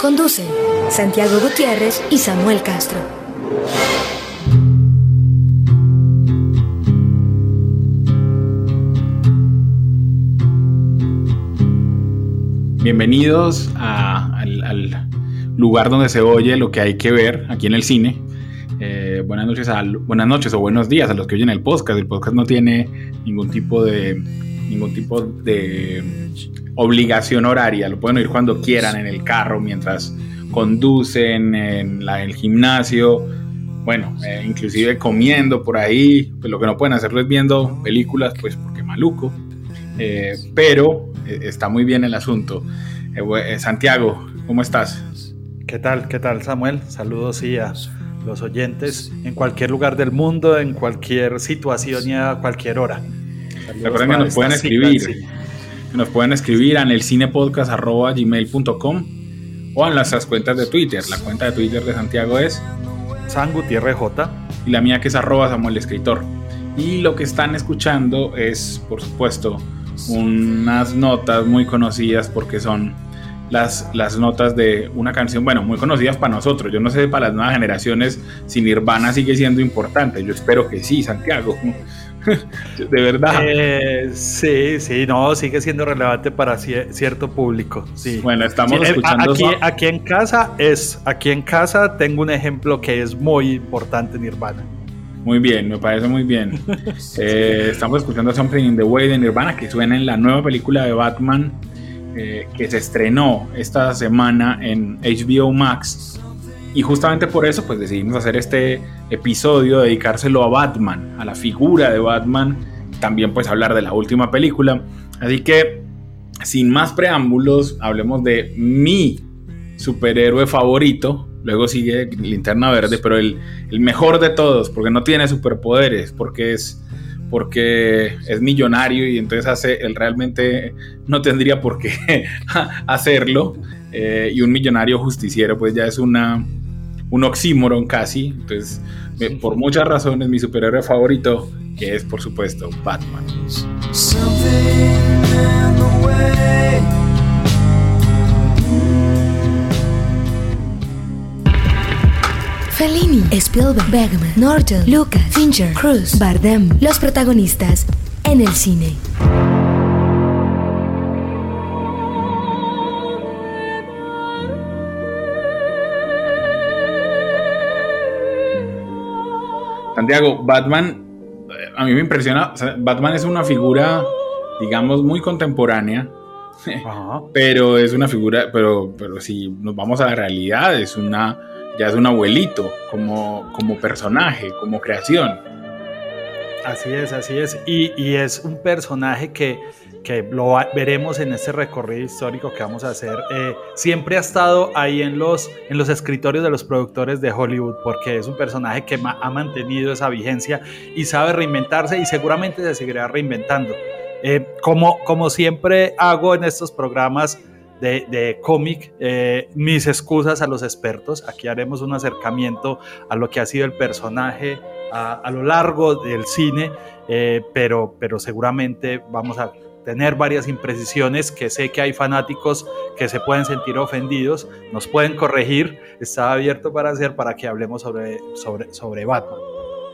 Conducen Santiago Gutiérrez y Samuel Castro. Bienvenidos al, lugar donde se oye lo que hay que ver aquí en el cine. Eh, buenas, noches buenas noches o buenos días a los que oyen el podcast. El podcast no tiene ningún tipo de, ningún tipo de obligación horaria. Lo pueden oír cuando quieran en el carro, mientras conducen, en la, el gimnasio. Bueno, eh, inclusive comiendo por ahí. Pues lo que no pueden hacerlo es viendo películas, pues porque maluco. Eh, pero eh, está muy bien el asunto. Eh, Santiago, ¿cómo estás? ¿Qué tal? ¿Qué tal, Samuel? Saludos y a los oyentes en cualquier lugar del mundo, en cualquier situación y a cualquier hora. Recuerden que nos pueden escribir. Nos pueden escribir en el cinepodcast.gmail.com o en nuestras cuentas de Twitter. La cuenta de Twitter de Santiago es San Gutiérrez J. Y la mía que es arroba Samuel Escritor. Y lo que están escuchando es, por supuesto, unas notas muy conocidas porque son las, las notas de una canción, bueno, muy conocidas para nosotros. Yo no sé para las nuevas generaciones si Nirvana sigue siendo importante. Yo espero que sí, Santiago. de verdad. Eh, sí, sí, no, sigue siendo relevante para cierto público. Sí. Bueno, estamos eh, escuchando. Aquí, aquí en casa es, aquí en casa tengo un ejemplo que es muy importante Nirvana. Muy bien, me parece muy bien. Eh, estamos escuchando Something in the Way de Nirvana, que suena en la nueva película de Batman eh, que se estrenó esta semana en HBO Max. Y justamente por eso, pues decidimos hacer este episodio, dedicárselo a Batman, a la figura de Batman, también pues hablar de la última película. Así que, sin más preámbulos, hablemos de mi superhéroe favorito, Luego sigue Linterna Verde, pero el, mejor de todos, porque no tiene superpoderes, porque es, porque es millonario y entonces hace, él realmente no tendría por qué hacerlo. Eh, y un millonario justiciero, pues ya es una, un oxímoron casi. Entonces, por muchas razones, mi superhéroe favorito, que es por supuesto Batman. Fellini, Spielberg, Bergman, Norton, Lucas, Fincher, Cruz, Bardem, los protagonistas en el cine. Santiago, Batman, a mí me impresiona, Batman es una figura, digamos, muy contemporánea, pero es una figura, pero, pero si nos vamos a la realidad, es una ya es un abuelito como, como personaje, como creación. Así es, así es. Y, es un personaje que, que, lo veremos en este recorrido histórico que vamos a hacer. Eh, siempre ha estado ahí en los, en los escritorios de los productores de Hollywood, porque es un personaje que ha mantenido esa vigencia y sabe reinventarse y seguramente se seguirá reinventando. Eh, como, como siempre hago en estos programas, de, cómic, eh, mis excusas a los expertos. Aquí haremos un acercamiento a lo que ha sido el personaje a, lo largo del cine, eh, pero, pero seguramente vamos a tener varias imprecisiones que sé que hay fanáticos que se pueden sentir ofendidos, nos pueden corregir, está abierto para hacer para que hablemos sobre, sobre, sobre Batman.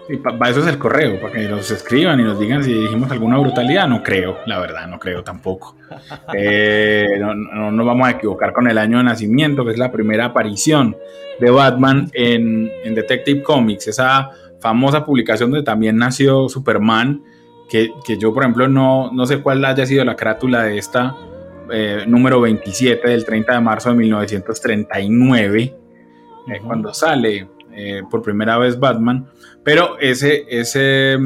Sí, para eso es el correo, para que nos escriban y nos digan si dijimos alguna brutalidad. No creo, la verdad, no creo tampoco. Eh, no, nos vamos a equivocar con el año de nacimiento, que es la primera aparición de Batman en, Detective Comics, esa famosa publicación donde también nació Superman, que, yo, por ejemplo, no, no sé cuál haya sido la carátula de esta eh, número 27 del 30 de marzo de 1939, eh, cuando sale por primera vez Batman. Pero ese, ese,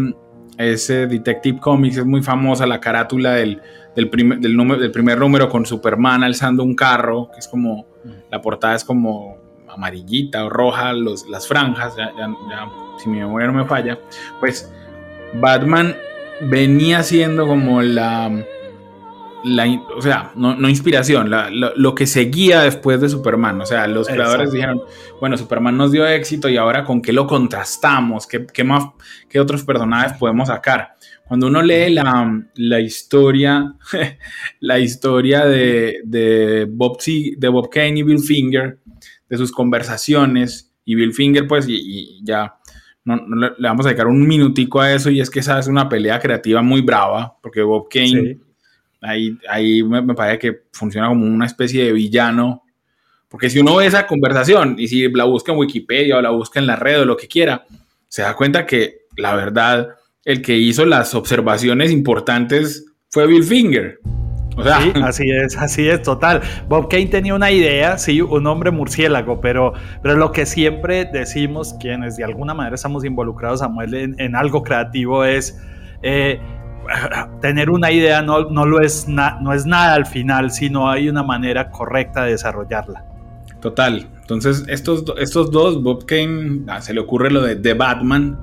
ese Detective Comics es muy famosa, la carátula del, del, primer, del, número, del primer número con Superman alzando un carro, que es como la portada es como amarillita o roja, los, las franjas, ya, si mi memoria no me falla, pues Batman venía siendo como la, la o sea, no, inspiración, lo, que seguía después de Superman. O sea, los creadores dijeron, bueno, Superman nos dio éxito y ahora con qué lo contrastamos, qué, más, qué otros personajes podemos sacar. Cuando uno lee la, la historia, la historia de, de, Bob, de Bob Kane y Bill Finger, de sus conversaciones, y Bill Finger, pues, y ya no, le, vamos a dedicar un minutico a eso y es que esa es una pelea creativa muy brava, porque Bob Kane ahí, ahí me, parece que funciona como una especie de villano, porque si uno ve esa conversación y si la busca en Wikipedia o la busca en la red o lo que quiera, se da cuenta que la verdad, el que hizo las observaciones importantes fue Bill Finger sí, así es, así es, total. Bob Kane tenía una idea, sí, un hombre murciélago, pero, pero lo que siempre decimos, quienes de alguna manera estamos involucrados, Samuel, en, algo creativo es... Eh, tener una idea no, no, lo es no es nada al final, sino hay una manera correcta de desarrollarla. Total. Entonces, estos, estos dos, Bob Kane, ah, se le ocurre lo de The Batman,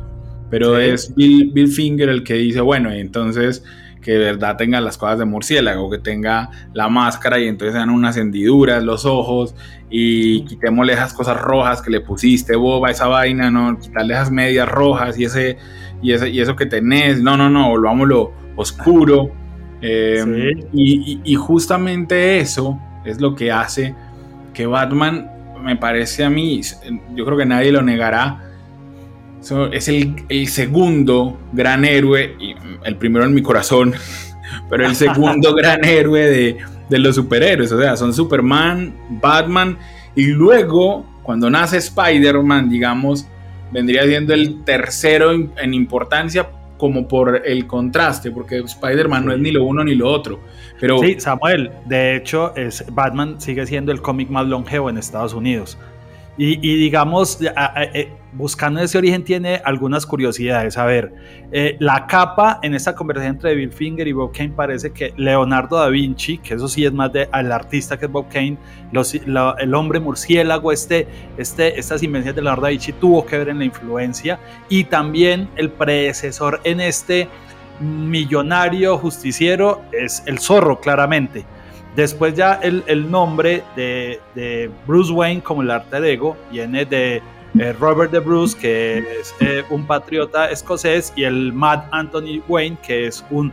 pero es Bill, Bill, Finger el que dice, bueno, entonces que de verdad tenga las cosas de murciélago, que tenga la máscara y entonces sean unas hendiduras, los ojos y quitémosle esas cosas rojas que le pusiste, boba, esa vaina, no, quitarle esas medias rojas y ese y, ese, y eso que tenés, no, no, no, volvámoslo oscuro. Em, y, y justamente eso es lo que hace que Batman, me parece a mí, yo creo que nadie lo negará, es el, segundo gran héroe, y el primero en mi corazón, pero el segundo gran héroe de, de, los superhéroes. O sea, son Superman, Batman, y luego, cuando nace Spider-Man, digamos, vendría siendo el tercero en, importancia como por el contraste, porque Spider-Man no es ni lo uno ni lo otro. Pero... Sí, Samuel, de hecho, es, Batman sigue siendo el cómic más longevo en Estados Unidos. Y, digamos, eh, buscando ese origen tiene algunas curiosidades. A ver, eh, la capa en esta conversación entre Bill Finger y Bob Kane parece que Leonardo da Vinci, que eso sí es más del artista que Bob Kane, el hombre murciélago, este, este, estas invenciones de Leonardo da Vinci tuvo que ver en la influencia y también el predecesor en este millonario justiciero es el zorro, claramente. Después ya el, el nombre de, de, Bruce Wayne como el arte de ego viene de eh, Robert de Bruce, que es eh, un patriota escocés, y el Matt Anthony Wayne, que es un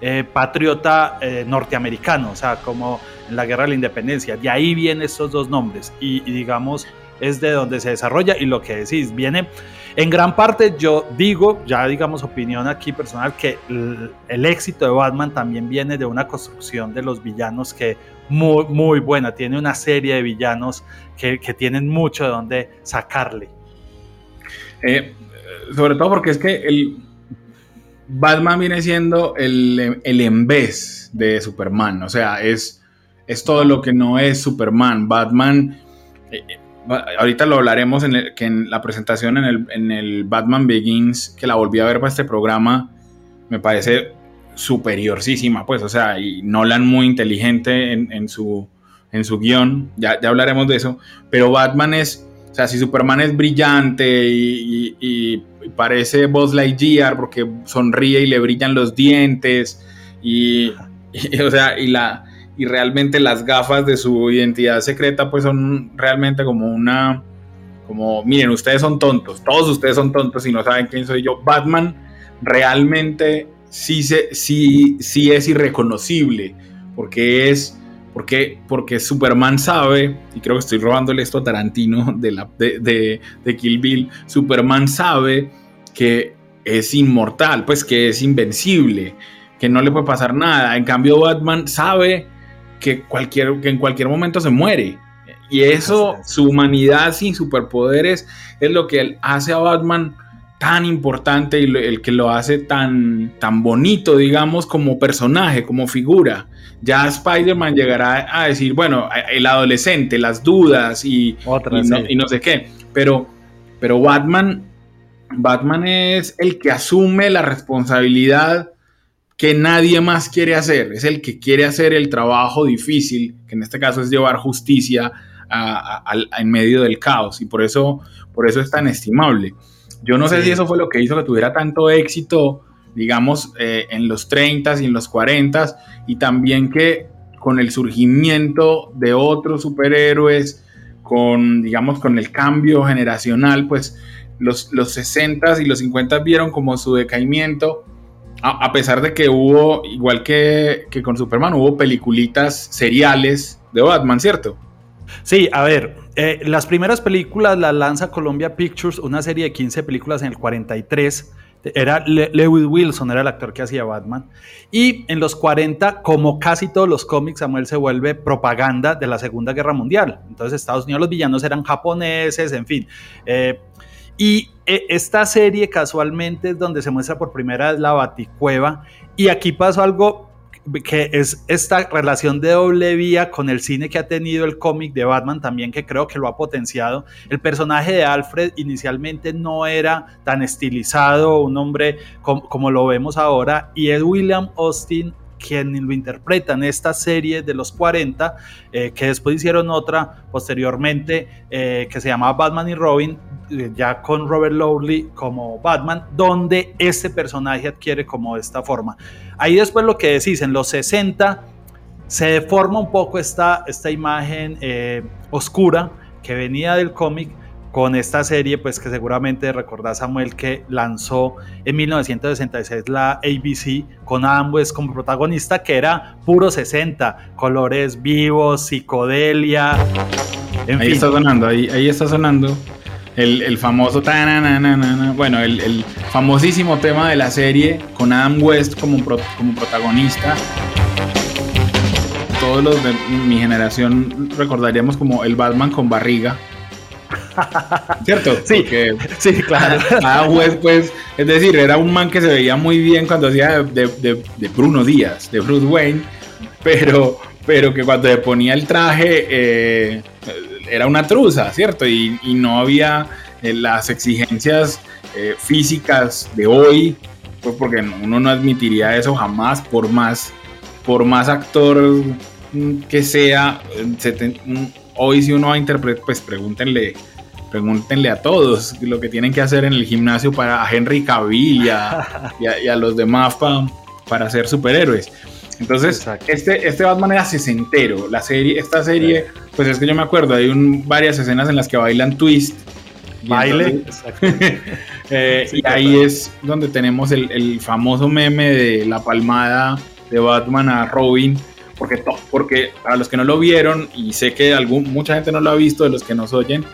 eh, patriota norteamericano, o sea, como en la Guerra de la Independencia. De ahí vienen estos dos nombres y, y digamos es de donde se desarrolla y lo que decís viene en gran parte yo digo, ya digamos opinión aquí personal, que el, éxito de Batman también viene de una construcción de los villanos que muy, muy buena, tiene una serie de villanos que, tienen mucho de dónde sacarle. Eh, sobre todo porque es que el Batman viene siendo el, el en vez de Superman, o sea, es, es todo lo que no es Superman. Batman... Ahorita lo hablaremos en, en la presentación en el, Batman Begins, que la volví a ver para este programa, me parece superiorísima, pues, o sea, y Nolan muy inteligente en, su, en su guion, ya, ya hablaremos de eso, pero Batman es, o sea, si Superman es brillante y, parece Buzz Lightyear porque sonríe y le brillan los dientes, y o sea, y la y realmente las gafas de su identidad secreta pues son realmente como una, como miren, ustedes son tontos, todos ustedes son tontos y no saben quién soy yo. Batman realmente sí, se, sí, sí es irreconocible porque es... Porque, porque Superman sabe, y creo que estoy robándole esto a Tarantino de, la, de, de Kill Bill, Superman sabe que es inmortal, pues que es invencible, que no le puede pasar nada. En cambio, Batman sabe que, cualquier, que en cualquier momento se muere. Y eso, su humanidad sin superpoderes, es lo que hace a Batman tan importante y el que lo hace tan, tan bonito, digamos, como personaje, como figura. Ya Spider-Man llegará a decir, bueno, el adolescente, las dudas y, y, no, sé qué. Pero, pero Batman, Batman es el que asume la responsabilidad que nadie más quiere hacer, es el que quiere hacer el trabajo difícil, que en este caso es llevar justicia en medio del caos. Y por eso, por eso es tan estimable. Yo no sé si eso fue lo que hizo que tuviera tanto éxito, digamos, eh, en los 30 y en los 40 y también que con el surgimiento de otros superhéroes, con, digamos, con el cambio generacional, pues los, los 60 y los 50 vieron como su decaimiento, a, pesar de que hubo, igual que, que con Superman, hubo peliculitas seriales de Batman, ¿cierto? Sí, a ver, eh, las primeras películas las lanza Columbia Pictures, una serie de 15 películas en el 43. Era Lewis Wilson, era el actor que hacía Batman. Y en los 40, como casi todos los cómics, Samuel se vuelve propaganda de la Segunda Guerra Mundial. Entonces, Estados Unidos, los villanos eran japoneses, en fin. Eh, y eh, esta serie casualmente es donde se muestra por primera vez la Baticueva. Y aquí pasó algo que es esta relación de doble vía con el cine que ha tenido el cómic de Batman también, que creo que lo ha potenciado. El personaje de Alfred inicialmente no era tan estilizado, un hombre como, lo vemos ahora, y es William Austin quien lo interpreta en esta serie de los 40, eh, que después hicieron otra posteriormente eh, que se llamaba Batman y Robin, ya con Robert Lowley como Batman, donde este personaje adquiere como esta forma. Ahí después lo que decís, en los 60 se deforma un poco esta, esta imagen eh, oscura que venía del cómic con esta serie, pues que seguramente recordás Samuel que lanzó en 1966 la ABC con Adam West como protagonista, que era puro 60, colores vivos, psicodelia. ahí está sonando, ahí, ahí está sonando el, famoso bueno, el, famosísimo tema de la serie con Adam West como, como protagonista. Todos los de mi generación recordaríamos como el Batman con barriga. ¿Cierto? Sí, sí, claro. Adam West, pues, es decir, era un man que se veía muy bien cuando hacía de, Bruno Díaz, de Bruce Wayne, pero, pero que cuando le ponía el traje eh, era una truza, ¿cierto? Y, no había eh, las exigencias eh, físicas de hoy, pues porque uno no admitiría eso jamás, por más, por más actor mm, que sea, mm, hoy si uno va a interpretar, pues pregúntenle, pregúntenle a todos lo que tienen que hacer en el gimnasio para a Henry Cavill y a, los demás para ser superhéroes. Entonces, este, este Batman era sesentero. La serie, esta serie, pues es que yo me acuerdo, hay un, varias escenas en las que bailan twist. Baile. Eh, y ahí es donde tenemos el, famoso meme de la palmada de Batman a Robin. Porque, porque para los que no lo vieron, y sé que algún, mucha gente no lo ha visto, de los que nos oyen,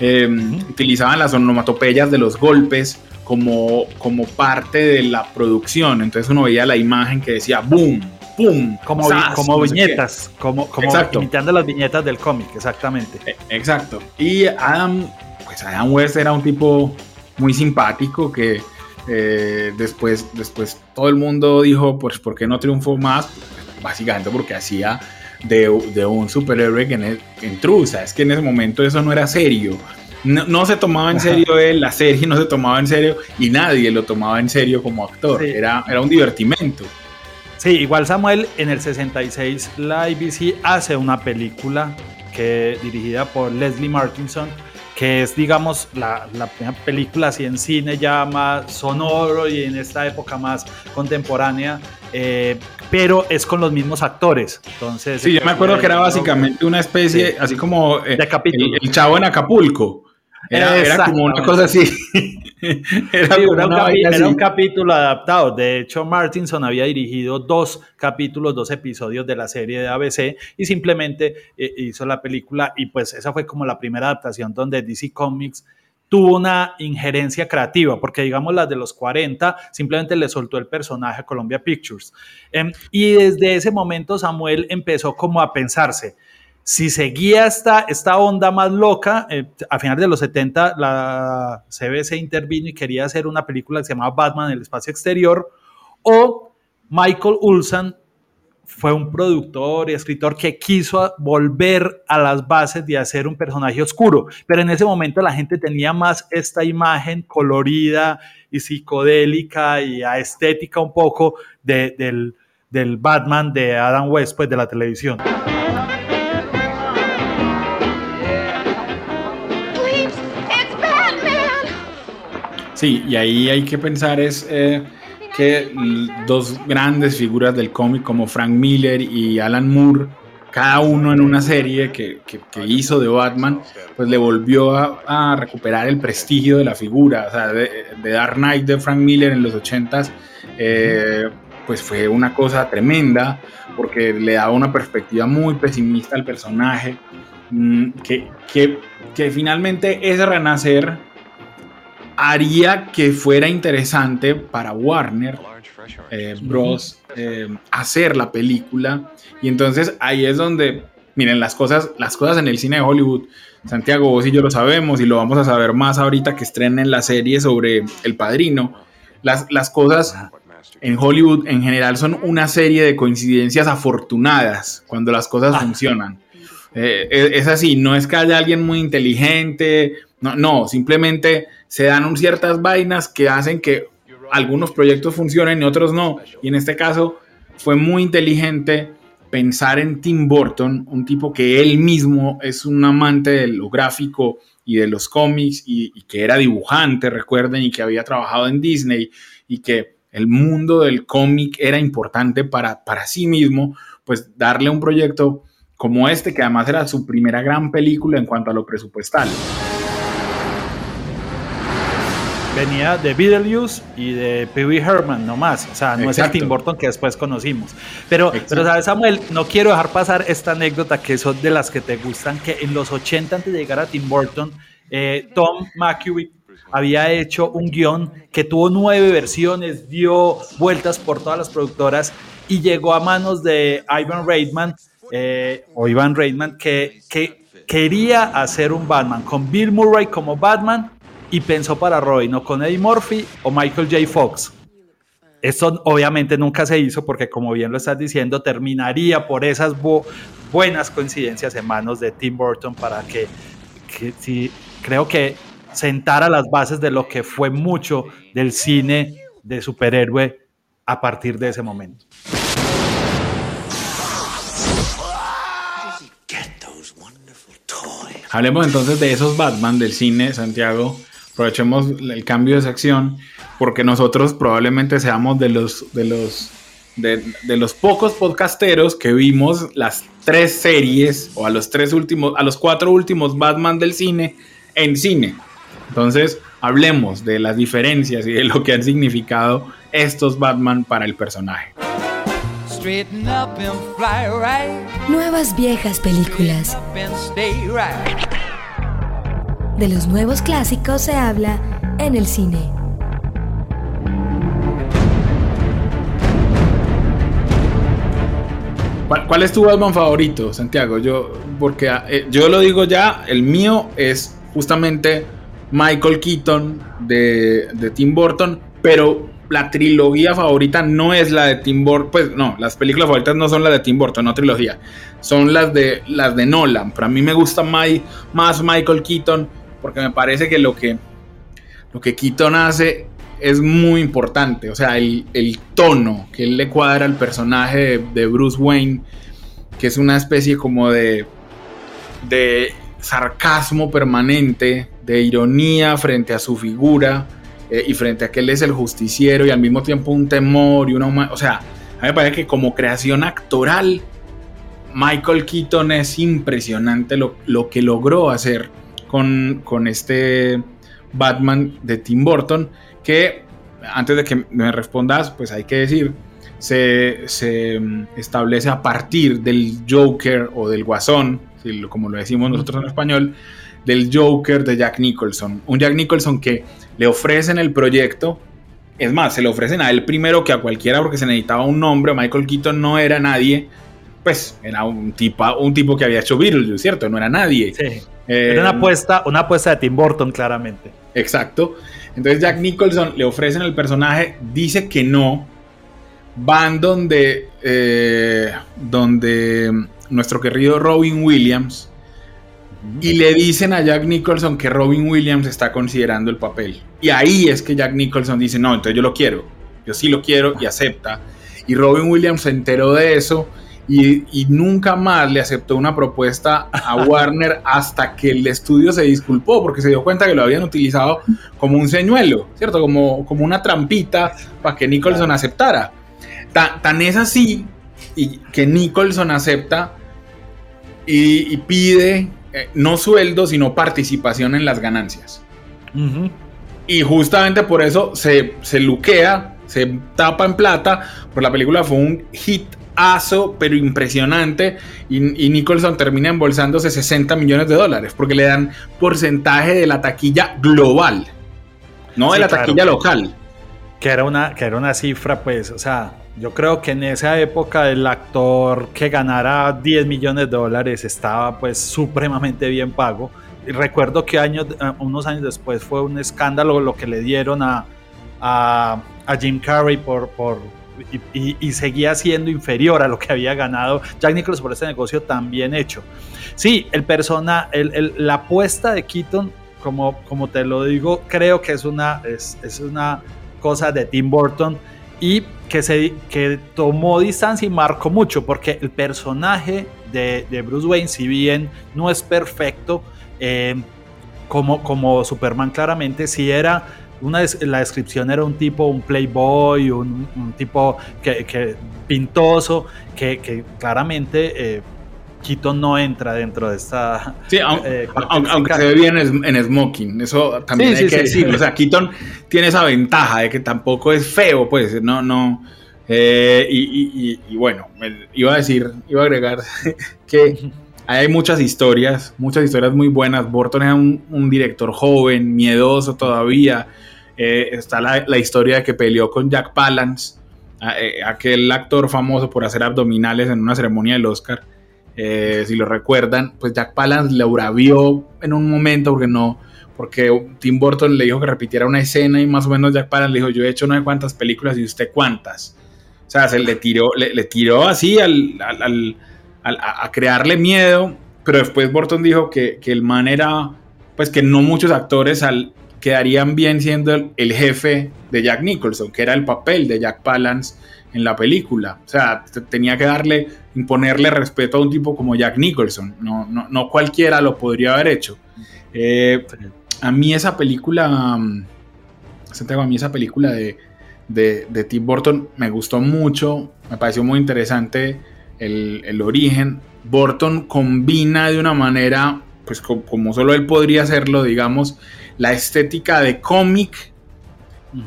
em, utilizaban las onomatopeyas de los golpes como, como parte de la producción. Entonces uno veía la imagen que decía boom, como, como viñetas, como, como imitando las viñetas del cómic, exactamente. E, exacto. Y Adam, pues Adam West era un tipo muy simpático que eh, después, después todo el mundo dijo, pues, ¿por qué no triunfó más? básicamente porque hacía de, un superhéroe que en, intrusa. Es que en ese momento eso no era serio. No, se tomaba en serio él, la serie no se tomaba en serio y nadie lo tomaba en serio como actor. Era, era un divertimento. Sí, igual Samuel, en el 66 la ABC hace una película que dirigida por Leslie Martinson, que es, digamos, la, la, primera película así en cine ya más sonoro y en esta época más contemporánea, eh, pero es con los mismos actores. Entonces, sí, yo me acuerdo que era básicamente una especie, así como eh, el, chavo en Acapulco. Era, como una cosa así. era, un, capítulo adaptado. De hecho, Martinson había dirigido dos capítulos, dos episodios de la serie de ABC y simplemente eh, hizo la película. Y pues esa fue como la primera adaptación donde DC Comics tuvo una injerencia creativa, porque digamos las de los 40 simplemente le soltó el personaje a Columbia Pictures. Em, y desde ese momento Samuel empezó como a pensarse, si seguía esta, esta onda más loca, eh, a finales de los 70 la CBS intervino y quería hacer una película que se llamaba Batman en el espacio exterior, o Michael Ulsan fue un productor y escritor que quiso volver a las bases de hacer un personaje oscuro, pero en ese momento la gente tenía más esta imagen colorida y psicodélica y estética un poco del, del Batman de Adam West, pues de la televisión. Sí, y ahí hay que pensar es eh, que dos grandes figuras del cómic como Frank Miller y Alan Moore, cada uno en una serie que, hizo de Batman, pues le volvió a, recuperar el prestigio de la figura. O sea, de, Dark Knight de Frank Miller en los 80s, eh, pues fue una cosa tremenda porque le daba una perspectiva muy pesimista al personaje, mm, que, que, que finalmente ese renacer haría que fuera interesante para Warner eh, Bros. Eh, hacer la película. Y entonces ahí es donde, miren, las cosas, las cosas en el cine de Hollywood, Santiago, vos y yo lo sabemos y lo vamos a saber más ahorita que estrenen la serie sobre El Padrino. Las, las cosas en Hollywood en general son una serie de coincidencias afortunadas cuando las cosas ah. funcionan. Eh, es, así, no es que haya alguien muy inteligente, no, no, simplemente se dan ciertas vainas que hacen que algunos proyectos funcionen y otros no. Y en este caso fue muy inteligente pensar en Tim Burton, un tipo que él mismo es un amante de lo gráfico y de los cómics y, que era dibujante, recuerden, y que había trabajado en Disney y que el mundo del cómic era importante para, para sí mismo, pues darle un proyecto como este, que además era su primera gran película en cuanto a lo presupuestal venía de Beetlejuice y de Pee Wee Herman nomás, o sea, no es el Tim Burton que después conocimos. Pero, pero, ¿sabes, Samuel? No quiero dejar pasar esta anécdota que son de las que te gustan, que en los 80 antes de llegar a Tim Burton, eh, Tom McHugh había hecho un guion que tuvo nueve versiones, dio vueltas por todas las productoras y llegó a manos de Ivan Reitman, eh, o Ivan Reitman, que, que quería hacer un Batman con Bill Murray como Batman y pensó para Robin o con Eddie Murphy o Michael J. Fox. Esto obviamente nunca se hizo porque como bien lo estás diciendo, terminaría por esas buenas coincidencias en manos de Tim Burton para que, que creo que sentara las bases de lo que fue mucho del cine de superhéroe a partir de ese momento. Hablemos entonces de esos Batman del cine, Santiago, aprovechemos el cambio de sección porque nosotros probablemente seamos de los de los de, los pocos podcasteros que vimos las tres series o a los tres últimos a los cuatro últimos Batman del cine en cine. Entonces, hablemos de las diferencias y de lo que han significado estos Batman para el personaje. Nuevas viejas películas. De los nuevos clásicos se habla en el cine. ¿Cuál, es tu Batman favorito, Santiago? Yo, porque eh, yo lo digo ya, el mío es justamente Michael Keaton de, de, Tim Burton, pero la trilogía favorita no es la de Tim Burton, pues no, las películas favoritas no son las de Tim Burton, no trilogía, son las de las de Nolan. Para mí me gusta más Michael Keaton porque me parece que lo que, lo que Keaton hace es muy importante, o sea, el, tono que él le cuadra al personaje de, Bruce Wayne, que es una especie como de, de sarcasmo permanente, de ironía frente a su figura eh, y frente a que él es el justiciero y al mismo tiempo un temor y una... O sea, a mí me parece que como creación actoral, Michael Keaton es impresionante lo, lo que logró hacer con, este Batman de Tim Burton, que antes de que me respondas, pues hay que decir, se, mm, establece a partir del Joker o del Guasón, como lo decimos nosotros en español, del Joker de Jack Nicholson. Un Jack Nicholson que le ofrecen el proyecto, es más, se le ofrecen a él primero que a cualquiera porque se necesitaba un nombre, Michael Keaton no era nadie, pues era un tipo, un tipo que había hecho Beetlejuice, ¿cierto? No era nadie. Sí. Era una eh, apuesta, una apuesta de Tim Burton, claramente. Exacto. Entonces Jack Nicholson le ofrecen el personaje, dice que no. Van donde, eh, donde nuestro querido Robin Williams y le dicen a Jack Nicholson que Robin Williams está considerando el papel. Y ahí es que Jack Nicholson dice, no, entonces yo lo quiero. Yo sí lo quiero y acepta. Y Robin Williams se enteró de eso y, nunca más le aceptó una propuesta a Warner hasta que el estudio se disculpó porque se dio cuenta que lo habían utilizado como un señuelo, ¿cierto? Como, como una trampita para que Nicholson aceptara. Tan, es así y que Nicholson acepta y, pide eh, no sueldo, sino participación en las ganancias. Y justamente por eso se, se luquea, se tapa en plata, porque la película fue un hit aso, pero impresionante. Y, Nicholson termina embolsándose 60 millones de dólares porque le dan porcentaje de la taquilla global, no de la taquilla local. Que era, una, que era una cifra, pues, o sea, yo creo que en esa época el actor que ganara 10 millones de dólares estaba pues supremamente bien pago. Y recuerdo que años, eh, unos años después fue un escándalo lo que le dieron a, a, a Jim Carrey por, por y, seguía siendo inferior a lo que había ganado Jack Nicholson por este negocio tan bien hecho. Sí, el persona, la apuesta de Keaton, como, como te lo digo, creo que es una, es una cosa de Tim Burton y que, se, que tomó distancia y marcó mucho, porque el personaje de, de Bruce Wayne, si bien no es perfecto, eh, como, como Superman claramente, si era una, la descripción era un tipo, un playboy, un, tipo que, pintoso, que, claramente eh, no entra dentro de esta. Sí, eh, aunque, se ve bien en, smoking, eso también hay que decirlo. O sea, Keaton tiene esa ventaja de que tampoco es feo, pues, no, no. Eh, y, bueno, iba a decir, iba a agregar que hay muchas historias, muchas historias muy buenas. Burton era un, director joven, miedoso todavía eh, está la, historia de que peleó con Jack Palance, eh, aquel actor famoso por hacer abdominales en una ceremonia del Oscar. Eh, si lo recuerdan, pues Jack Palance le bravió en un momento porque no, porque Tim Burton le dijo que repitiera una escena y más o menos Jack Palance le dijo, yo he hecho no sé cuántas películas y usted cuántas. O sea, se le tiró, le, tiró así al, a crearle miedo, pero después Burton dijo que, que, el man era, pues que no muchos actores quedarían bien siendo el, jefe de Jack Nicholson, que era el papel de Jack Palance en la película. O sea, tenía que darle, imponerle respeto a un tipo como Jack Nicholson. No, no, cualquiera lo podría haber hecho. Eh, a mí esa película, mm, a mí esa película de, de, Tim Burton me gustó mucho, me pareció muy interesante el, el origen. Burton combina de una manera, pues como solo él podría hacerlo, digamos, la estética de cómic,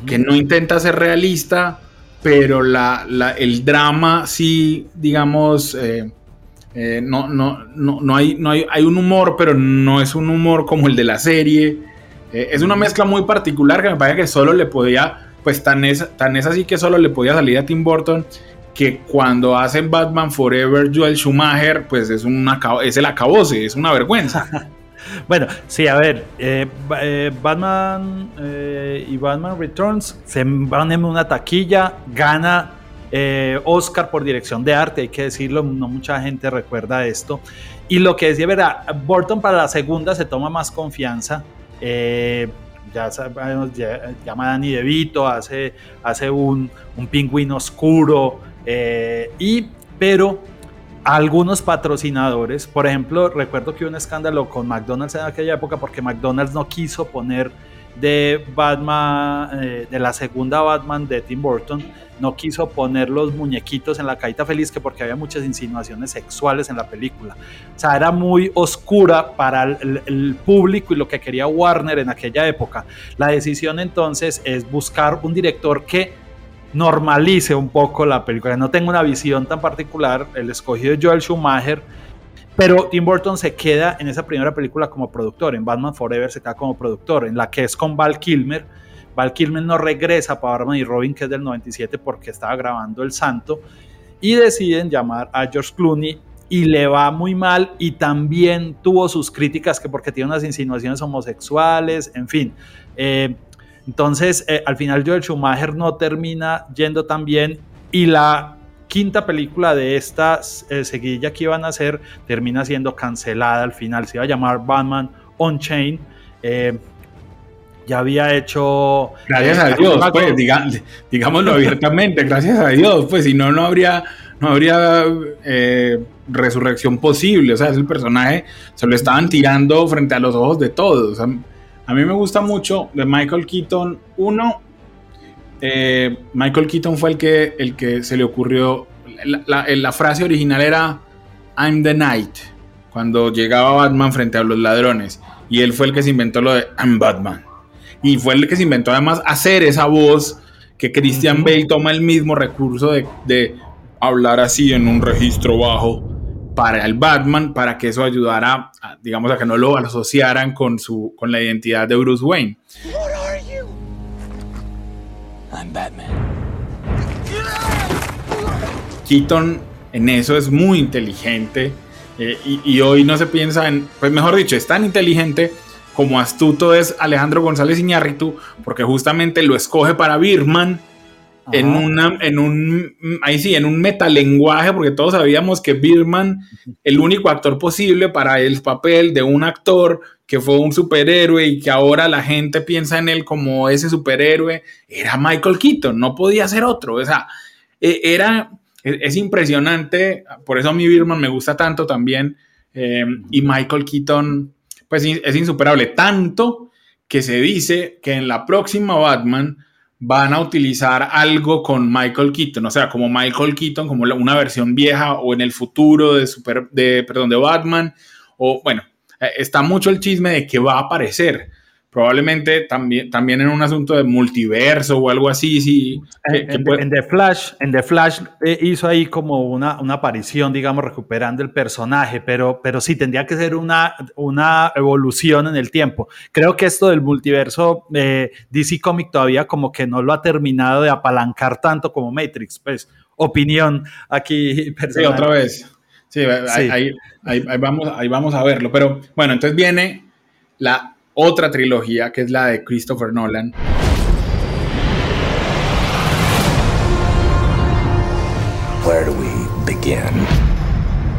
que no intenta ser realista, pero la, el drama sí, digamos, eh, eh, no, no, no, hay, no hay, hay, un humor, pero no es un humor como el de la serie. Eh, es una mezcla muy particular que me parece que solo le podía, pues tan es, tan es así que solo le podía salir a Tim Burton que cuando hacen Batman Forever Joel Schumacher, pues es, una, es el acabose, es una vergüenza. Bueno, sí, a ver, eh, eh, Batman eh, y Batman Returns se van en una taquilla, gana Oscar por dirección de arte, hay que decirlo, no mucha gente recuerda esto. Y lo que decía, verdad, Burton para la segunda se toma más confianza. ya sabemos, llama a Danny DeVito, hace, hace un, un pingüino oscuro, y, pero algunos patrocinadores. Por ejemplo, recuerdo que hubo un escándalo con McDonald's en aquella época porque McDonald's no quiso poner de Batman, eh, de la segunda Batman de Tim Burton, no quiso poner los muñequitos en la cajita feliz que porque había muchas insinuaciones sexuales en la película. O sea, era muy oscura para el público y lo que quería Warner en aquella época. La decisión entonces es buscar un director que normalice un poco la película. No tengo una visión tan particular, el escogido de Joel Schumacher, pero Tim Burton se queda en esa primera película como productor, en Batman Forever se queda como productor, en la que es con Val Kilmer. Val Kilmer no regresa para Batman y Robin, que es del 97, porque estaba grabando El Santo, y deciden llamar a George Clooney y le va muy mal y también tuvo sus críticas que porque tiene unas insinuaciones homosexuales, en fin. Eh, entonces, eh, al final Joel Schumacher no termina yendo tan bien y la quinta película de esta eh, seguidilla que iban a hacer termina siendo cancelada al final. Se iba a llamar Batman On Chain. Eh, ya había hecho... Gracias a Dios, pues, digámoslo abiertamente, gracias a Dios, pues si no, no habría, no habría eh, resurrección posible. O sea, es el personaje, se lo estaban tirando frente a los ojos de todos. A mí me gusta mucho de Michael Keaton. Uno, eh, Michael Keaton fue el que, el que se le ocurrió. La, la, frase original era I'm the Knight. Cuando llegaba Batman frente a los ladrones. Y él fue el que se inventó lo de I'm Batman. Y fue el que se inventó además hacer esa voz que Christian Bale toma el mismo recurso de, de hablar así en un registro bajo para el Batman, para que eso ayudara, a, digamos, a que no lo asociaran con, su, con la identidad de Bruce Wayne. I'm Batman. Keaton en eso es muy inteligente eh, y, y, hoy no se piensa en, pues mejor dicho, es tan inteligente como astuto es Alejandro González Iñárritu, porque justamente lo escoge para Birman en una, en un, ahí sí, en un metalenguaje, porque todos sabíamos que Birman, el único actor posible para el papel de un actor que fue un superhéroe y que ahora la gente piensa en él como ese superhéroe, era Michael Keaton, no podía ser otro, o sea, e, era, e, es, impresionante, por eso a mí Birman me gusta tanto también, eh, y Michael Keaton pues es insuperable. Tanto que se dice que en la próxima Batman van a utilizar algo con Michael Keaton, o sea, como Michael Keaton, como una versión vieja o en el futuro de, super, de, perdón, de Batman, o bueno, eh, está mucho el chisme de que va a aparecer probablemente también, también en un asunto de multiverso o algo así. Sí, en, The Flash, en The Flash eh, hizo ahí como una, una, aparición, digamos, recuperando el personaje, pero, pero sí, tendría que ser una, una evolución en el tiempo. Creo que esto del multiverso, eh, DC Comic todavía como que no lo ha terminado de apalancar tanto como Matrix, pues opinión aquí personal. Sí, otra vez. Sí, ahí, ahí, vamos, ahí vamos a verlo. Pero bueno, entonces viene la otra trilogía que es la de Christopher Nolan. Where do we begin?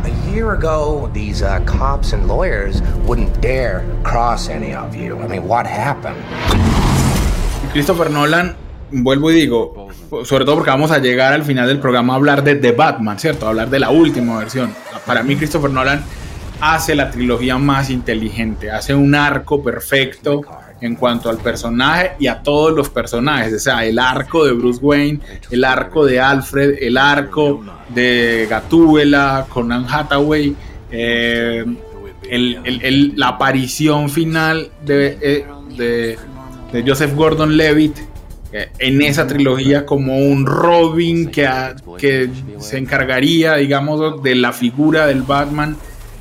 A year ago, these uh, cops and lawyers wouldn't dare cross any of you. I mean, what happened? Christopher Nolan, vuelvo y digo, sobre todo porque vamos a llegar al final del programa a hablar de The Batman, ¿cierto? A hablar de la última versión. Para mí, Christopher Nolan hace la trilogía más inteligente, hace un arco perfecto en cuanto al personaje y a todos los personajes, o sea, el arco de Bruce Wayne, el arco de Alfred, el arco de Gatúbela con Anne Hathaway, eh, la aparición final de, eh, Joseph Gordon-Levitt eh, en esa trilogía como un Robin que se encargaría, digamos, de la figura del Batman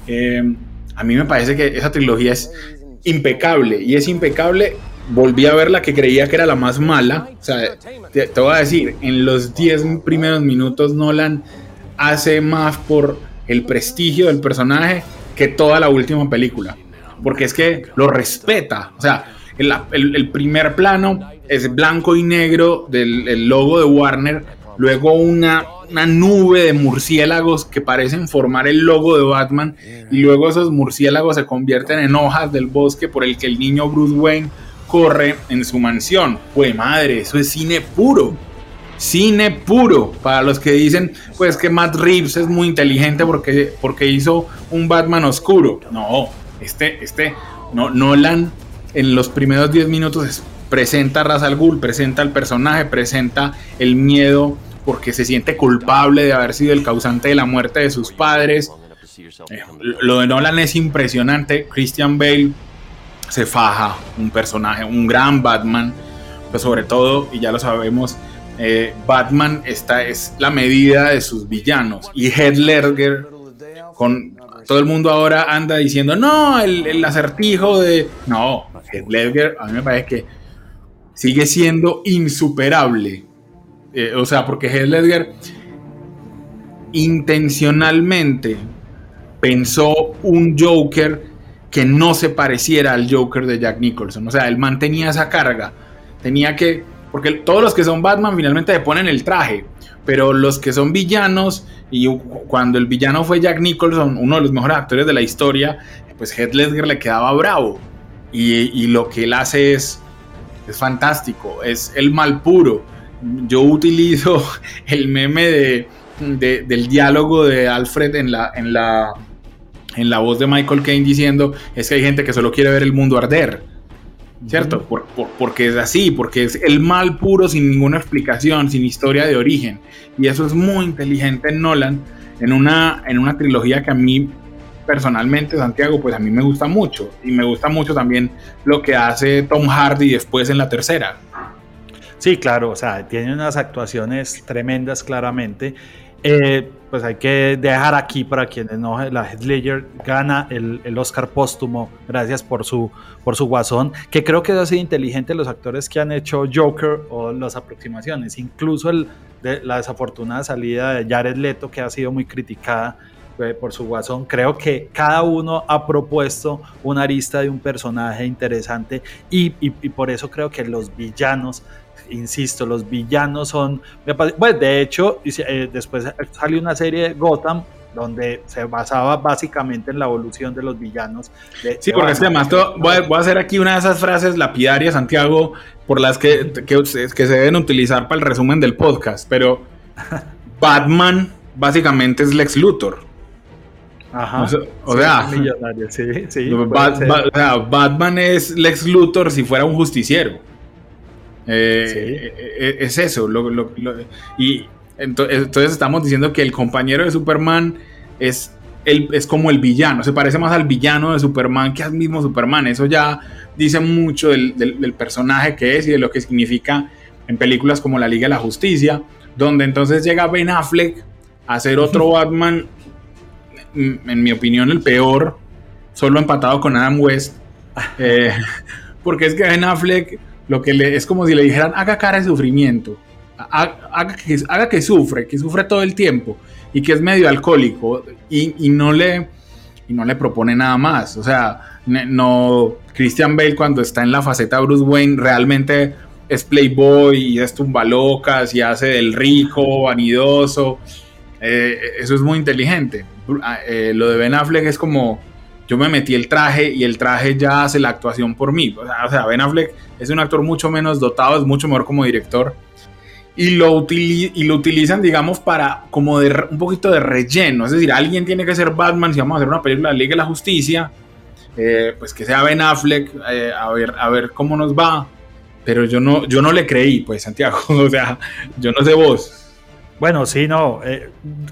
eh, a mí me parece que esa trilogía es impecable y es impecable. Volví a ver la que creía que era la más mala. O sea, te, voy a decir, en los 10 primeros minutos Nolan hace más por el prestigio del personaje que toda la última película. Porque es que lo respeta. O sea, el, primer plano es blanco y negro del logo de Warner. Luego una una nube de murciélagos que parecen formar el logo de Batman y luego esos murciélagos se convierten en hojas del bosque por el que el niño Bruce Wayne corre en su mansión. Pues madre, eso es cine puro. Cine puro. Para los que dicen, pues que Matt Reeves es muy inteligente porque, porque hizo un Batman oscuro. No, este, este, no, Nolan en los primeros 10 minutos presenta a Ra's al Ghul, presenta al personaje, presenta el miedo porque se siente culpable de haber sido el causante de la muerte de sus padres. Eh, lo de Nolan es impresionante. Christian Bale se faja un personaje, un gran Batman, pero sobre todo, y ya lo sabemos, eh, Batman esta es la medida de sus villanos. Y Heath Ledger, con todo el mundo ahora anda diciendo, no, el, acertijo de... No, Heath Ledger a mí me parece que sigue siendo insuperable eh, o sea, porque Heath Ledger intencionalmente pensó un Joker que no se pareciera al Joker de Jack Nicholson. O sea, él mantenía esa carga. Tenía que. Porque todos los que son Batman finalmente le ponen el traje. Pero los que son villanos, y cuando el villano fue Jack Nicholson, uno de los mejores actores de la historia, pues Heath Ledger le quedaba bravo. Y, y lo que él hace es, es fantástico. Es el mal puro yo utilizo el meme de, del diálogo de Alfred en la, en, la, en la voz de Michael Caine diciendo es que hay gente que solo quiere ver el mundo arder. ¿Cierto? porque es así, porque es el mal puro sin ninguna explicación, sin historia de origen. Y eso es muy inteligente en Nolan, en una, en una trilogía que a mí personalmente, Santiago, pues a mí me gusta mucho. Y me gusta mucho también lo que hace Tom Hardy después en la tercera. Sí, claro, o sea, tiene unas actuaciones tremendas claramente. Eh, pues hay que dejar aquí para quienes no, la Heath gana el, el, Oscar póstumo, gracias por su, por su guasón, que creo que ha sido inteligente los actores que han hecho Joker o las aproximaciones, incluso el, de, la desafortunada salida de Jared Leto, que ha sido muy criticada eh, por su guasón. Creo que cada uno ha propuesto una arista de un personaje interesante y, y, por eso creo que los villanos, insisto, los villanos son... Bueno, de hecho, eh, después salió una serie de Gotham donde se basaba básicamente en la evolución de los villanos. sí, porque además voy, a, hacer aquí una de esas frases lapidarias, Santiago, por las que, que, que se deben utilizar para el resumen del podcast, pero Batman básicamente es Lex Luthor. Ajá. O sea, Batman es Lex Luthor si fuera un justiciero. Eh, eh, eh, es eso. y entonces estamos diciendo que el compañero de Superman es, el, es como el villano. Se parece más al villano de Superman que al mismo Superman. Eso ya dice mucho del, del personaje que es y de lo que significa en películas como La Liga de la Justicia. Donde entonces llega Ben Affleck a ser otro Batman en mi opinión, el peor, solo empatado con Adam West. Eh, porque es que Ben Affleck lo que es como si le dijeran, haga cara de sufrimiento, haga, que, sufre, que sufre todo el tiempo y que es medio alcohólico y, no, le, no le propone nada más. O sea, no, Christian Bale cuando está en la faceta Bruce Wayne realmente es playboy y es tumbalocas y hace del rico, vanidoso. Eh, eso es muy inteligente. Ah, eh, lo de Ben Affleck es como yo me metí el traje y el traje ya hace la actuación por mí. O sea, Ben Affleck es un actor mucho menos dotado, es mucho mejor como director. Y lo, y lo utilizan, digamos, para como de un poquito de relleno. Es decir, alguien tiene que ser Batman si vamos a hacer una película de Liga de la Justicia. Eh, pues que sea Ben Affleck, eh, a, ver, a ver cómo nos va. Pero yo no, yo no le creí, pues, Santiago. o sea, yo no sé vos. Bueno, sí, no. Eh,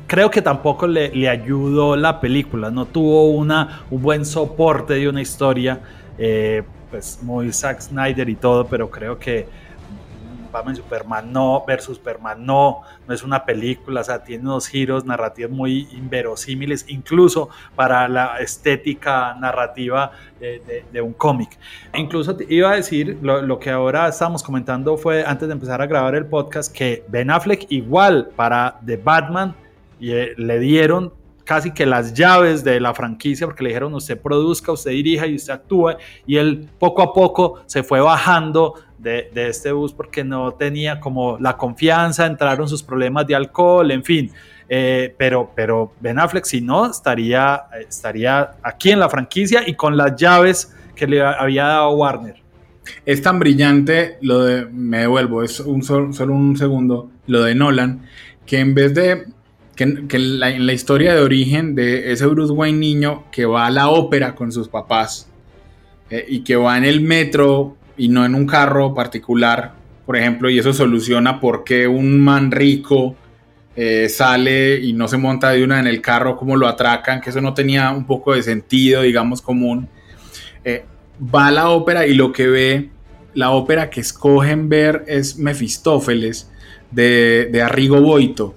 creo que tampoco le, ayudó la película. No tuvo una, un buen soporte de una historia. Eh, pues muy Zack Snyder y todo, pero creo que Batman Superman no, versus Superman no, no es una película, o sea, tiene unos giros narrativos muy inverosímiles, incluso para la estética narrativa de, un cómic. Incluso iba a decir, lo, que ahora estamos comentando fue, antes de empezar a grabar el podcast, que Ben Affleck igual para The Batman eh, le dieron casi que las llaves de la franquicia, porque le dijeron usted produzca, usted dirija y usted actúe, y él poco a poco se fue bajando de, este bus porque no tenía como la confianza, entraron sus problemas de alcohol, en fin. Eh, pero, pero Ben Affleck, si no, estaría, estaría aquí en la franquicia y con las llaves que le había dado Warner. Es tan brillante lo de, me devuelvo, es un, solo, un segundo, lo de Nolan, que en vez de que, en la historia de origen de ese Bruce Wayne niño que va a la ópera con sus papás eh, y que va en el metro y no en un carro particular, por ejemplo, y eso soluciona por qué un man rico eh, sale y no se monta de una en el carro, como lo atracan, que eso no tenía un poco de sentido, digamos, común. Eh, va a la ópera y lo que ve, la ópera que escogen ver es Mefistófeles de, de Arrigo Boito,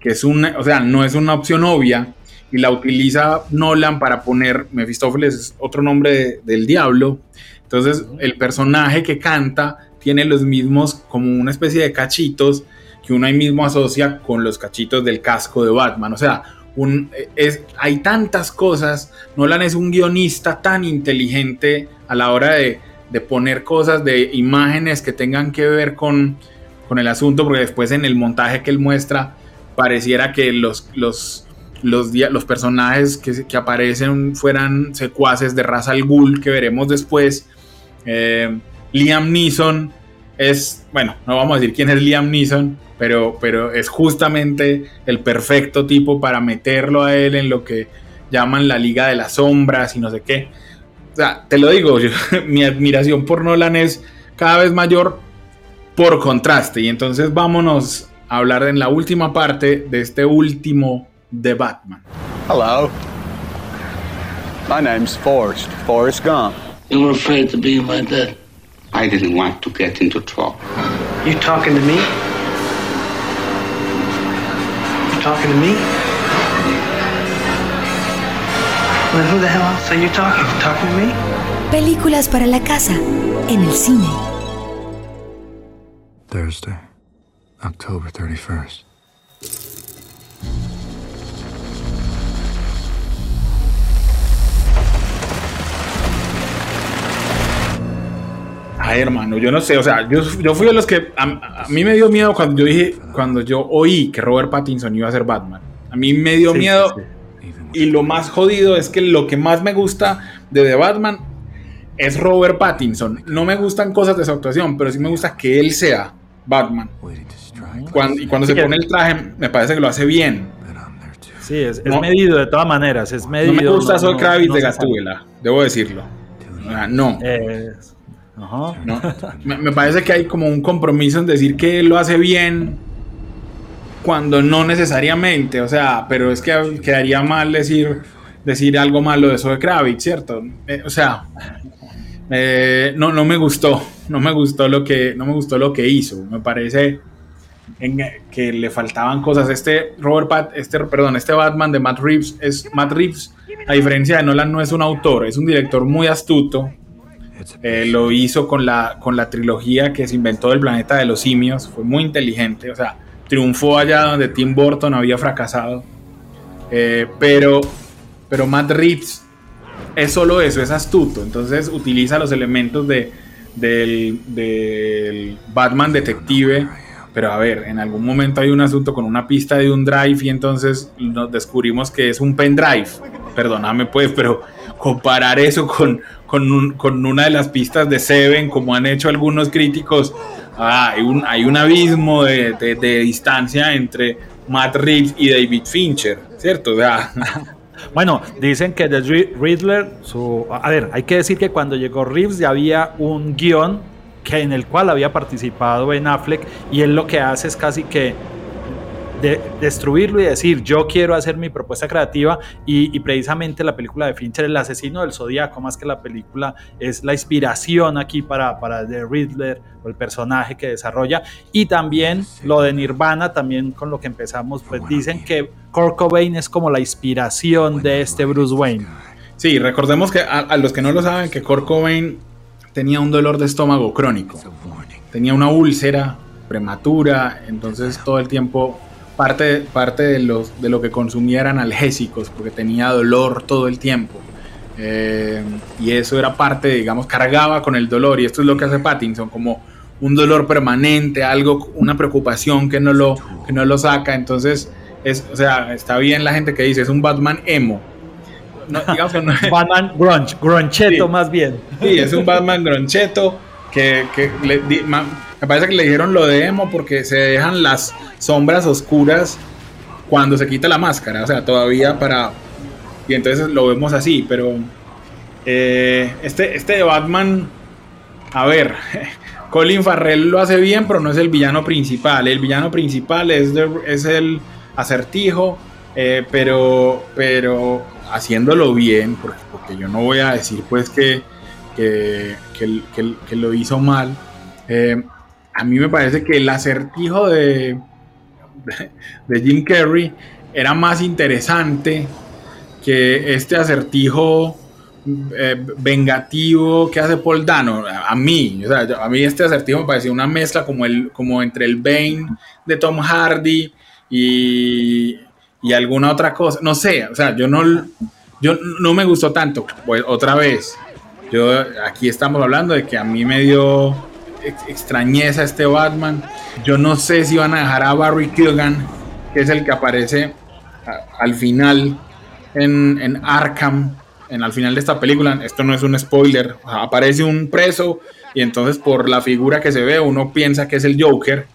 que es una, o sea, no es una opción obvia, y la utiliza Nolan para poner Mefistófeles, es otro nombre del diablo, entonces, el personaje que canta tiene los mismos, como una especie de cachitos que uno ahí mismo asocia con los cachitos del casco de Batman. O sea, un, es, hay tantas cosas. Nolan es un guionista tan inteligente a la hora de, poner cosas, de imágenes que tengan que ver con, con, el asunto, porque después en el montaje que él muestra pareciera que los, los, los, los personajes que, que aparecen fueran secuaces de Ra's al Ghul, que veremos después eh, Liam Neeson es, bueno, no vamos a decir quién es Liam Neeson, pero, pero es justamente el perfecto tipo para meterlo a él en lo que llaman la Liga de las Sombras y no sé qué. O sea, te lo digo, mi admiración por Nolan es cada vez mayor por contraste. Y entonces vámonos a hablar en la última parte de este último de Batman. Hello. My name's Forrest, Forrest Gump. You were afraid to be my dad. I didn't want to get into trouble. You talking to me? You talking to me? Well, who the hell else are you talking? You talking to me? Películas para la casa en el cine. Thursday, October 31st. Ay, hermano, yo no sé, o sea, yo, yo fui de los que a, a, mí me dio miedo cuando yo dije, cuando yo oí que Robert Pattinson iba a ser Batman. A mí me dio Sí, miedo sí, y lo más jodido es que lo que más me gusta de The Batman es Robert Pattinson. No me gustan cosas de su actuación, pero sí me gusta que él sea Batman. Cuando, y cuando Sí, se pone el traje, me parece que lo hace bien. Sí, es, es No. medido de todas maneras, es No medido. me gusta no- Zoe no- Kravitz no de. Gatúbela, debo decirlo. No. Es- ajá. No, me, me parece que hay como un compromiso en decir que él lo hace bien cuando no necesariamente, o sea, pero es que quedaría mal decir, decir algo malo de Zoe Kravitz, ¿cierto? Eh, o sea, eh, no, no me gustó, no me gustó lo que, no me gustó lo que hizo, me parece en- que le faltaban cosas. Este Robert Pat, este, perdón, este Batman de Matt Reeves es Matt Reeves, a diferencia de Nolan, no es un autor, es un director muy astuto. Eh, lo hizo con la, con la trilogía que se inventó del planeta de los simios. Fue muy inteligente. O sea, triunfó allá donde Tim Burton había fracasado. Eh, pero, pero Matt Reeves es solo eso, es astuto. Entonces utiliza los elementos de, del, del Batman detective. Pero a ver, en algún momento hay un asunto con una pista de un drive y entonces nos descubrimos que es un pendrive. Perdóname pues, pero comparar eso con, con, con una de las pistas de Seven, como han hecho algunos críticos, ah, hay, un, hay un abismo de, de- de distancia entre Matt Reeves y David Fincher, ¿cierto? O sea, Bueno, dicen que Ri- Riddler, su, a ver, hay que decir que cuando llegó Reeves ya había un guion que en el cual había participado Ben Affleck y él lo que hace es casi que de- destruirlo y decir yo quiero hacer mi propuesta creativa y, y precisamente la película de Fincher El asesino del zodiaco más que la película es la inspiración aquí para, para The Riddler o el personaje que desarrolla. Y también lo de Nirvana también con lo que empezamos pues dicen que Kurt Cobain es como la inspiración de este Bruce Wayne. Sí, recordemos que a, a los que no lo saben, que Kurt Cobain tenía un dolor de estómago crónico. tenía una úlcera prematura, entonces todo el tiempo parte, parte de, los, de lo que consumía eran analgésicos, porque tenía dolor todo el tiempo. Eh, y eso era parte, digamos, cargaba con el dolor, y esto es lo que hace Pattinson, como un dolor permanente, algo, una preocupación que no lo, que no lo saca, entonces, es, o sea, está bien la gente que dice, es un Batman emo. No, digamos que no, Batman Grunge, Gruncheto Sí. más bien Sí, es un Batman groncheto que, que le di- ma- me parece que le dijeron lo de emo porque se dejan las sombras oscuras cuando se quita la máscara, o sea, todavía para... Y entonces lo vemos así, pero eh, este, este de Batman, a ver, Colin Farrell lo hace bien, pero no es el villano principal. El villano principal es, es el acertijo, eh, pero, pero haciéndolo bien, porque, porque yo no voy a decir pues que, que- que- que lo hizo mal. Eh, a mí me parece que el acertijo de, de, Jim Carrey era más interesante que este acertijo eh, vengativo que hace Paul Dano. A, mí, o sea, a mí este acertijo me pareció una mezcla como, el, como entre el Bane de Tom Hardy y, y alguna otra cosa. No sé, o sea, yo no, yo no me gustó tanto. Pues otra vez, yo aquí estamos hablando de que a mí me dio ex- extrañeza este Batman. Yo no sé si van a dejar a Barry Keoghan, que es el que aparece al final en, en Arkham, en al final de esta película, esto no es un spoiler, aparece un preso y entonces por la figura que se ve uno piensa que es el Joker,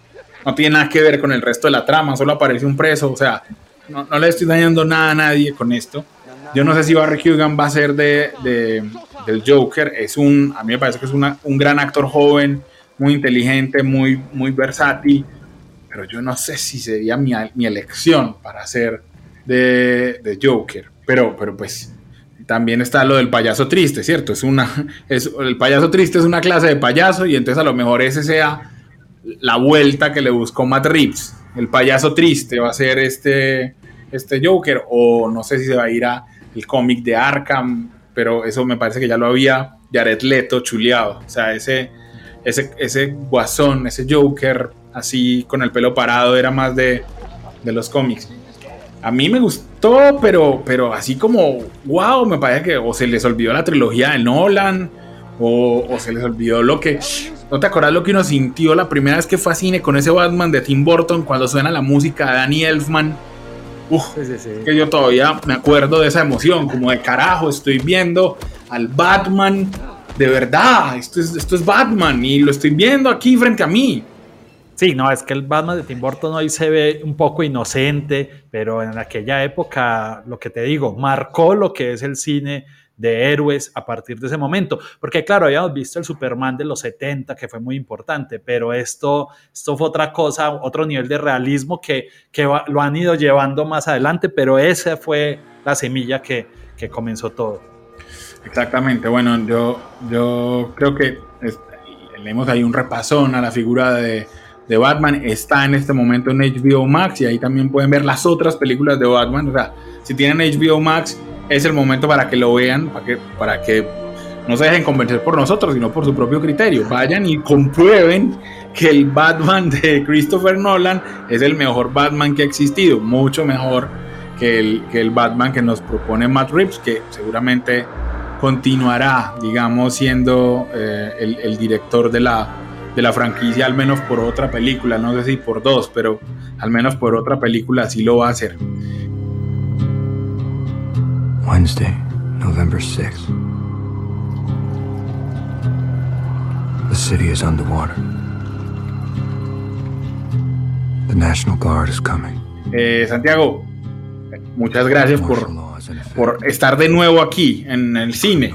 no tiene nada que ver con el resto de la trama, solo aparece un preso, o sea, no, le estoy dañando nada a nadie con esto. Yo no sé si Barry Keoghan va a ser de, de- del Joker, es un, a mí me parece que es un gran actor joven, muy inteligente, muy, muy versátil, pero yo no sé si sería mi, mi elección para ser de, de Joker, pero, pero pues también está lo del payaso triste, ¿cierto? Es una, es, el payaso triste es una clase de payaso y entonces a lo mejor ese sea la vuelta que le buscó Matt Reeves. El payaso triste va a ser este, este Joker o no sé si se va a ir a el cómic de Arkham, pero eso me parece que ya lo había Jared Leto chuleado. O sea, ese, ese, ese guasón, ese Joker así con el pelo parado era más de, de los cómics. A mí me gustó, pero, pero así como, wow, me parece que o se les olvidó la trilogía de Nolan, o, o se les olvidó lo que... ¿No te acuerdas lo que uno sintió la primera vez que fue a cine con ese Batman de Tim Burton cuando suena la música de Danny Elfman? Uf, Sí, sí, sí. que yo todavía me acuerdo de esa emoción, como de carajo, estoy viendo al Batman de verdad, esto es, esto es Batman y lo estoy viendo aquí frente a mí. Sí, no, es que el Batman de Tim Burton hoy se ve un poco inocente, pero en aquella época, lo que te digo, marcó lo que es el cine de héroes a partir de ese momento. Porque claro, habíamos visto el Superman de los 70, que fue muy importante, pero esto, esto fue otra cosa, otro nivel de realismo que, que va- lo han ido llevando más adelante, pero esa fue la semilla que, que comenzó todo. Exactamente, bueno, yo, yo creo que leemos ahí un repasón a la figura de, de Batman, está en este momento en HBO Max y ahí también pueden ver las otras películas de Batman, o sea, si tienen HBO Max es el momento para que lo vean, para que, para que no se dejen convencer por nosotros, sino por su propio criterio, vayan y comprueben que el Batman de Christopher Nolan es el mejor Batman que ha existido, mucho mejor que el, que el Batman que nos propone Matt Reeves, que seguramente continuará, digamos, siendo eh, el, el director de la, de la franquicia, al menos por otra película, no sé si por dos, pero al menos por otra película sí lo va a hacer. Wednesday, November 6th. The city is underwater. The National Guard is coming. Eh, Santiago, muchas gracias por, Por estar de nuevo aquí en el cine.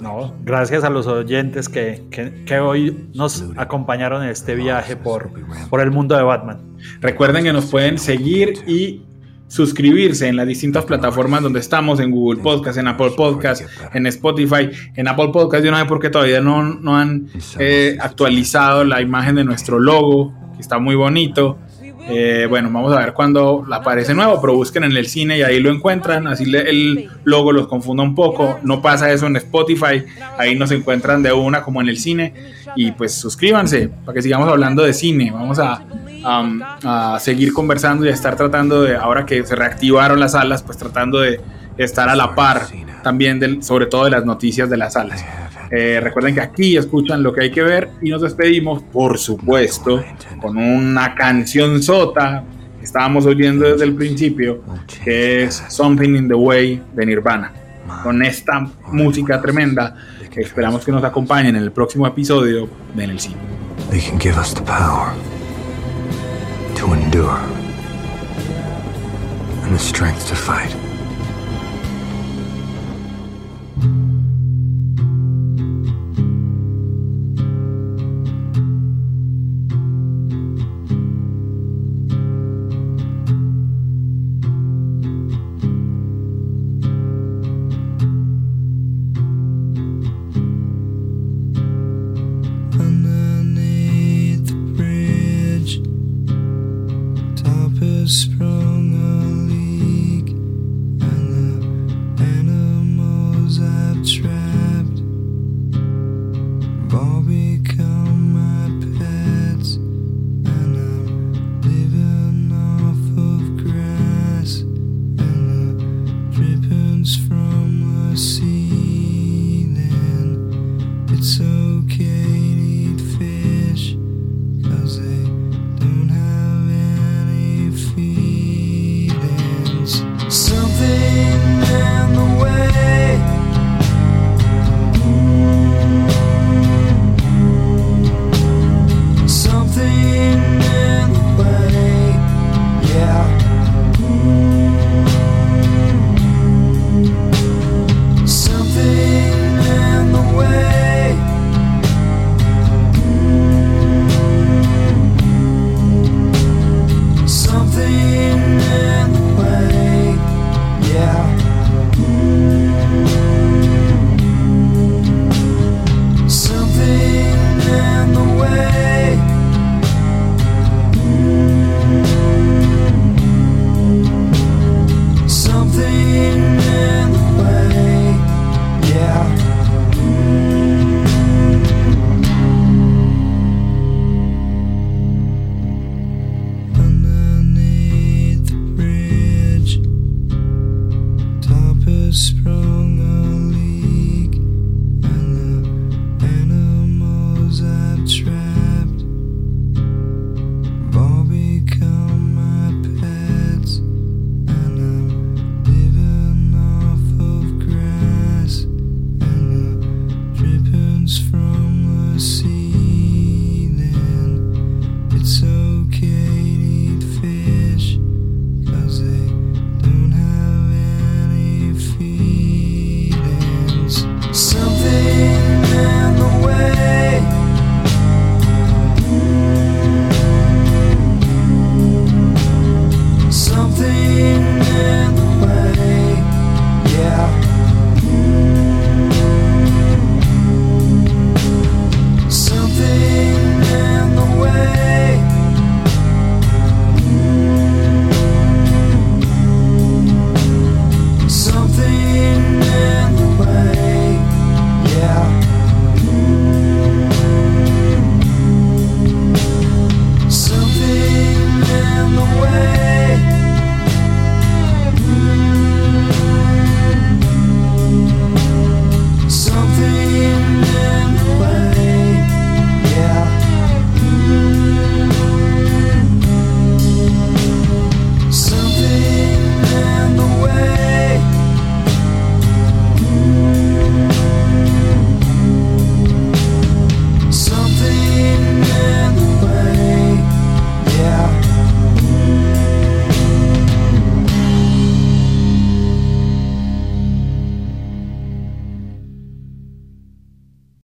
No gracias a los oyentes que, que- que hoy nos acompañaron en este viaje por, por el mundo de Batman. Recuerden que nos pueden seguir y suscribirse en las distintas plataformas donde estamos, en Google Podcast, en Apple Podcast, en Spotify, en Apple Podcast. Yo no sé por qué todavía no, no han eh, actualizado la imagen de nuestro logo, que está muy bonito. Eh, bueno, vamos a ver cuándo aparece nuevo, pero busquen en el cine y ahí lo encuentran. Así le- el logo los confunda un poco. No pasa eso en Spotify, ahí nos encuentran de una como en el cine. Y pues suscríbanse para que sigamos hablando de cine. Vamos a, a seguir conversando y a estar tratando de, ahora que se reactivaron las salas, pues tratando de estar a la par también, del, sobre todo de las noticias de las salas. Eh, recuerden que aquí escuchan lo que hay que ver y nos despedimos, por supuesto, con una canción sota que estábamos oyendo desde el principio, que es Something in the Way de Nirvana. Con esta música tremenda, esperamos que nos acompañen en el próximo episodio de En el Cine. They can give us the power to endure and the strength to fight.